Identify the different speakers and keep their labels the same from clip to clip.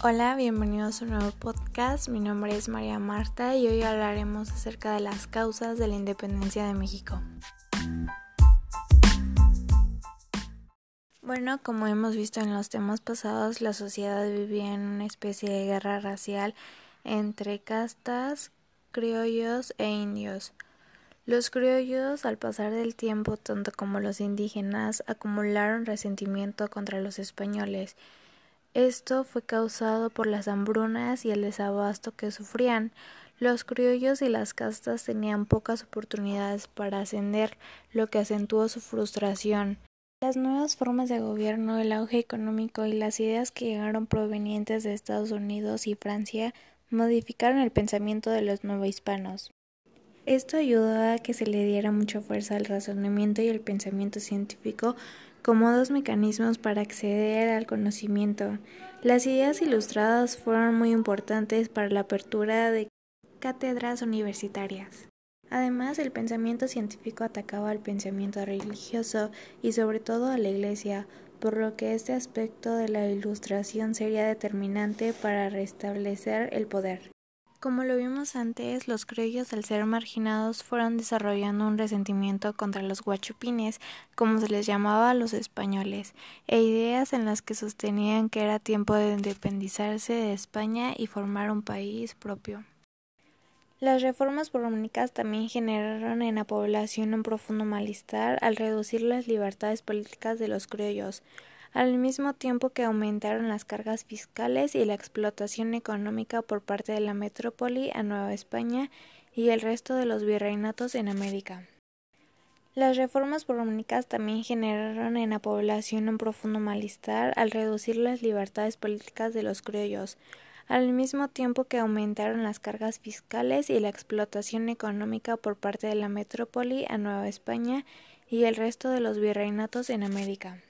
Speaker 1: Hola, bienvenidos a un nuevo podcast. Mi nombre es María Marta y hoy hablaremos acerca de las causas de la independencia de México. Bueno, como hemos visto en los temas pasados, la sociedad vivía en una especie de guerra racial entre castas, criollos e indios. Los criollos, al pasar del tiempo, tanto como los indígenas, acumularon resentimiento contra los españoles esto fue causado por las hambrunas y el desabasto que sufrían. Los criollos y las castas tenían pocas oportunidades para ascender, lo que acentuó su frustración. Las nuevas formas de gobierno, el auge económico y las ideas que llegaron provenientes de Estados Unidos y Francia modificaron el pensamiento de los hispanos. Esto ayudó a que se le diera mucha fuerza al razonamiento y el pensamiento científico como dos mecanismos para acceder al conocimiento. Las ideas ilustradas fueron muy importantes para la apertura de cátedras universitarias. Además, el pensamiento científico atacaba al pensamiento religioso y sobre todo a la Iglesia, por lo que este aspecto de la ilustración sería determinante para restablecer el poder. Como lo vimos antes, los criollos al ser marginados fueron desarrollando un resentimiento contra los guachupines, como se les llamaba a los españoles, e ideas en las que sostenían que era tiempo de independizarse de España y formar un país propio. Las reformas borrónicas también generaron en la población un profundo malestar al reducir las libertades políticas de los criollos, al mismo tiempo que aumentaron las cargas fiscales y la explotación económica por parte de la metrópoli a Nueva España y el resto de los virreinatos en América. Las reformas borrónicas también generaron en la población un profundo malestar al reducir las libertades políticas de los criollos, al mismo tiempo que aumentaron las cargas fiscales y la explotación económica por parte de la metrópoli a Nueva España y el resto de los virreinatos en América.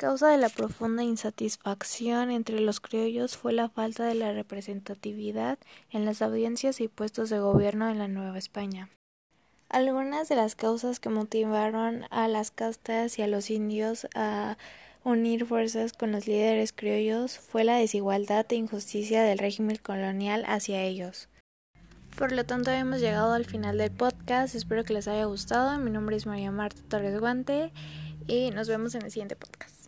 Speaker 1: Causa de la profunda insatisfacción entre los criollos fue la falta de la representatividad en las audiencias y puestos de gobierno en la Nueva España. Algunas de las causas que motivaron a las castas y a los indios a unir fuerzas con los líderes criollos fue la desigualdad e injusticia del régimen colonial hacia ellos. Por lo tanto, hemos llegado al final del podcast. Espero que les haya gustado. Mi nombre es María Marta Torres Guante y nos vemos en el siguiente podcast.